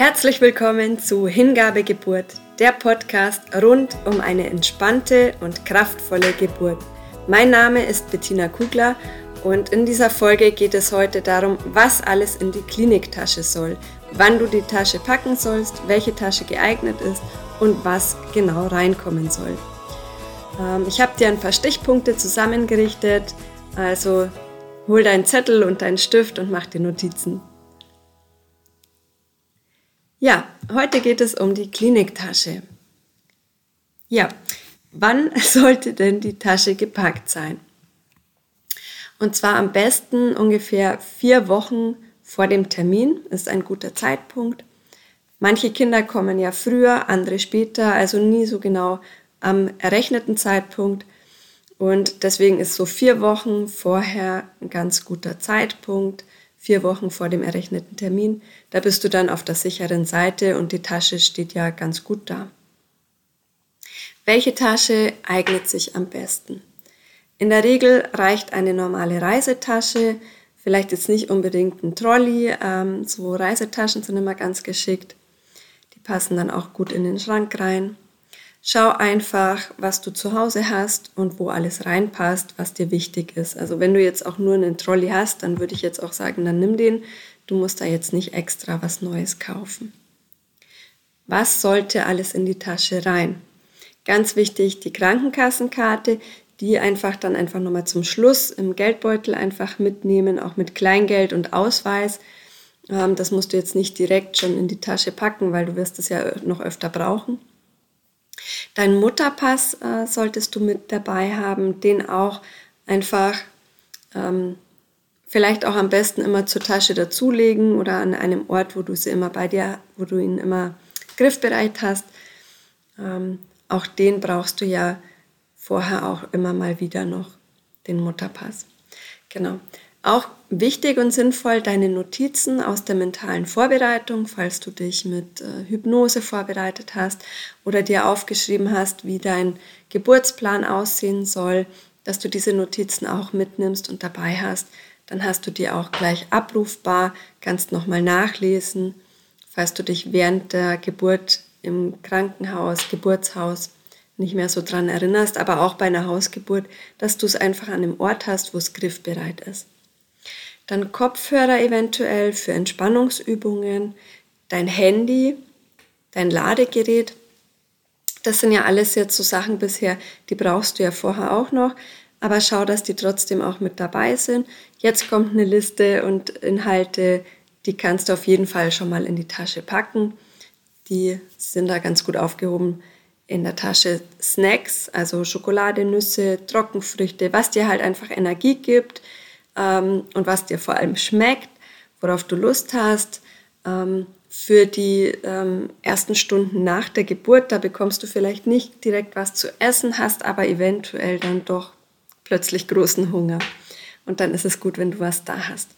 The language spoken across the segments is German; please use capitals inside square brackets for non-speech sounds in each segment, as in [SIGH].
Herzlich willkommen zu Hingabegeburt, der Podcast rund um eine entspannte und kraftvolle Geburt. Mein Name ist Bettina Kugler und in dieser Folge geht es heute darum, was alles in die Kliniktasche soll, wann du die Tasche packen sollst, welche Tasche geeignet ist und was genau reinkommen soll. Ähm, ich habe dir ein paar Stichpunkte zusammengerichtet, also hol deinen Zettel und deinen Stift und mach dir Notizen. Ja, heute geht es um die Kliniktasche. Ja, wann [LAUGHS] sollte denn die Tasche gepackt sein? Und zwar am besten ungefähr vier Wochen vor dem Termin ist ein guter Zeitpunkt. Manche Kinder kommen ja früher, andere später, also nie so genau am errechneten Zeitpunkt. Und deswegen ist so vier Wochen vorher ein ganz guter Zeitpunkt vier Wochen vor dem errechneten Termin. Da bist du dann auf der sicheren Seite und die Tasche steht ja ganz gut da. Welche Tasche eignet sich am besten? In der Regel reicht eine normale Reisetasche, vielleicht jetzt nicht unbedingt ein Trolley, ähm, so Reisetaschen sind immer ganz geschickt. Die passen dann auch gut in den Schrank rein. Schau einfach, was du zu Hause hast und wo alles reinpasst, was dir wichtig ist. Also wenn du jetzt auch nur einen Trolley hast, dann würde ich jetzt auch sagen, dann nimm den. Du musst da jetzt nicht extra was Neues kaufen. Was sollte alles in die Tasche rein? Ganz wichtig, die Krankenkassenkarte, die einfach dann einfach nochmal zum Schluss im Geldbeutel einfach mitnehmen, auch mit Kleingeld und Ausweis. Ähm, das musst du jetzt nicht direkt schon in die Tasche packen, weil du wirst es ja noch öfter brauchen. Deinen Mutterpass äh, solltest du mit dabei haben, den auch einfach ähm, vielleicht auch am besten immer zur Tasche dazulegen oder an einem Ort, wo du sie immer bei dir, wo du ihn immer griffbereit hast. Ähm, auch den brauchst du ja vorher auch immer mal wieder noch, den Mutterpass. Genau. Auch wichtig und sinnvoll deine Notizen aus der mentalen Vorbereitung, falls du dich mit äh, Hypnose vorbereitet hast oder dir aufgeschrieben hast, wie dein Geburtsplan aussehen soll, dass du diese Notizen auch mitnimmst und dabei hast. Dann hast du die auch gleich abrufbar, kannst nochmal nachlesen, falls du dich während der Geburt im Krankenhaus, Geburtshaus nicht mehr so dran erinnerst, aber auch bei einer Hausgeburt, dass du es einfach an einem Ort hast, wo es griffbereit ist dann Kopfhörer eventuell für Entspannungsübungen, dein Handy, dein Ladegerät. Das sind ja alles jetzt so Sachen bisher, die brauchst du ja vorher auch noch, aber schau, dass die trotzdem auch mit dabei sind. Jetzt kommt eine Liste und Inhalte, die kannst du auf jeden Fall schon mal in die Tasche packen. Die sind da ganz gut aufgehoben in der Tasche Snacks, also Schokolade, Nüsse, Trockenfrüchte, was dir halt einfach Energie gibt, ähm, und was dir vor allem schmeckt, worauf du Lust hast. Ähm, für die ähm, ersten Stunden nach der Geburt, da bekommst du vielleicht nicht direkt was zu essen, hast aber eventuell dann doch plötzlich großen Hunger. Und dann ist es gut, wenn du was da hast.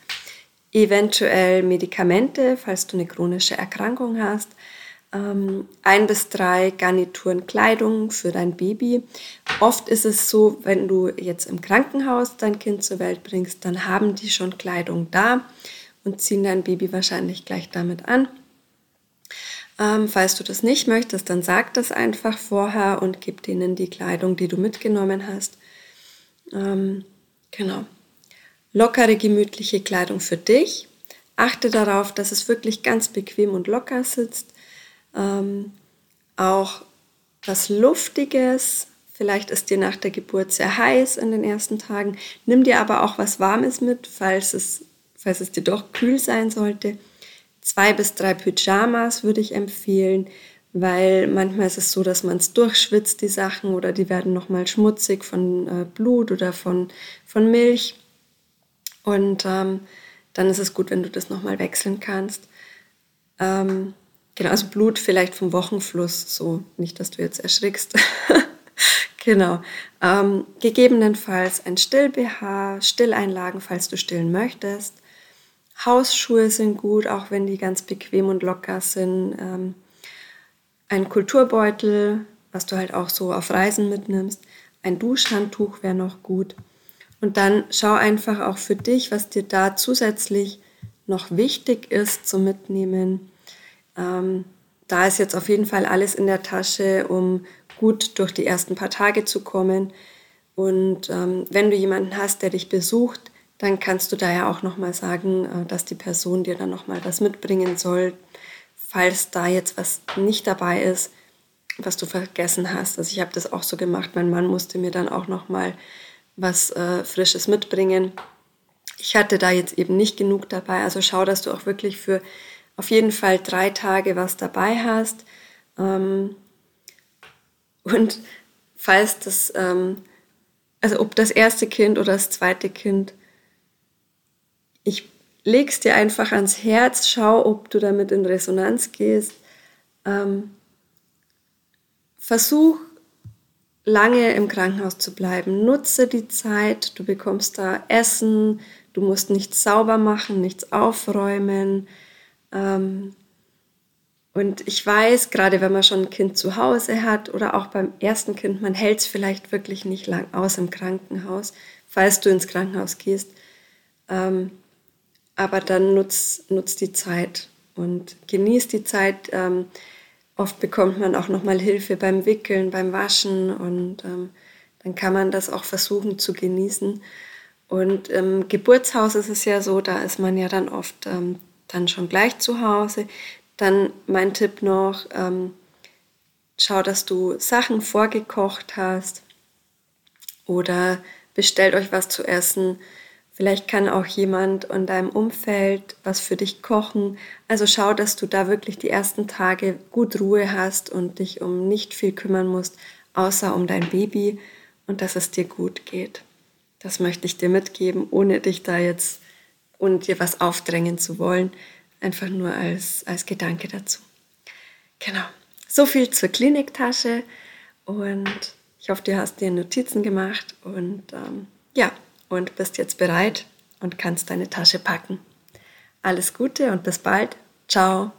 Eventuell Medikamente, falls du eine chronische Erkrankung hast ähm, ein bis drei Garnituren Kleidung für dein Baby. Oft ist es so, wenn du jetzt im Krankenhaus dein Kind zur Welt bringst, dann haben die schon Kleidung da und ziehen dein Baby wahrscheinlich gleich damit an. Ähm, falls du das nicht möchtest, dann sag das einfach vorher und gib denen die Kleidung, die du mitgenommen hast. Ähm, genau. Lockere, gemütliche Kleidung für dich. Achte darauf, dass es wirklich ganz bequem und locker sitzt ähm, auch was Luftiges. Vielleicht ist dir nach der Geburt sehr heiß in den ersten Tagen. Nimm dir aber auch was Warmes mit, falls es, falls es dir doch kühl sein sollte. Zwei bis drei Pyjamas würde ich empfehlen, weil manchmal ist es so, dass man es durchschwitzt, die Sachen, oder die werden nochmal schmutzig von äh, Blut oder von, von Milch. Und ähm, dann ist es gut, wenn du das nochmal wechseln kannst. Ähm, Genau, also Blut vielleicht vom Wochenfluss, so nicht, dass du jetzt erschrickst. [LAUGHS] genau. Ähm, gegebenenfalls ein Still-BH, Stilleinlagen, falls du stillen möchtest. Hausschuhe sind gut, auch wenn die ganz bequem und locker sind. Ähm, ein Kulturbeutel, was du halt auch so auf Reisen mitnimmst. Ein Duschhandtuch wäre noch gut. Und dann schau einfach auch für dich, was dir da zusätzlich noch wichtig ist zu mitnehmen Ähm, da ist jetzt auf jeden Fall alles in der Tasche, um gut durch die ersten paar Tage zu kommen. Und ähm, wenn du jemanden hast, der dich besucht, dann kannst du da ja auch nochmal sagen, äh, dass die Person dir dann nochmal was mitbringen soll, falls da jetzt was nicht dabei ist, was du vergessen hast. Also ich habe das auch so gemacht. Mein Mann musste mir dann auch nochmal was äh, Frisches mitbringen. Ich hatte da jetzt eben nicht genug dabei. Also schau, dass du auch wirklich für auf jeden Fall drei Tage was dabei hast. Ähm, und falls das, ähm, also ob das erste Kind oder das zweite Kind, ich leg's dir einfach ans Herz, schau, ob du damit in Resonanz gehst. Ähm, versuch lange im Krankenhaus zu bleiben. Nutze die Zeit, du bekommst da Essen, du musst nichts sauber machen, nichts aufräumen. Ähm, und ich weiß, gerade wenn man schon ein Kind zu Hause hat oder auch beim ersten Kind, man hält es vielleicht wirklich nicht lang aus im Krankenhaus, falls du ins Krankenhaus gehst. Ähm, aber dann nutzt nutz die Zeit und genießt die Zeit. Ähm, oft bekommt man auch nochmal Hilfe beim Wickeln, beim Waschen und dann kann man das auch versuchen zu genießen. Und im Geburtshaus ist es ja so, da ist man ja dann oft dann schon gleich zu Hause. Dann mein Tipp noch, ähm, schau, dass du Sachen vorgekocht hast oder bestellt euch was zu essen. Vielleicht kann auch jemand in deinem Umfeld was für dich kochen. Also schau, dass du da wirklich die ersten Tage gut Ruhe hast und dich um nicht viel kümmern musst, außer um dein Baby und dass es dir gut geht. Das möchte ich dir mitgeben, ohne dich da jetzt und dir was aufdrängen zu wollen. Einfach nur als, als Gedanke dazu. Genau. So viel zur Kliniktasche und ich hoffe, du hast dir Notizen gemacht und ähm, ja, und bist jetzt bereit und kannst deine Tasche packen. Alles Gute und bis bald. Ciao.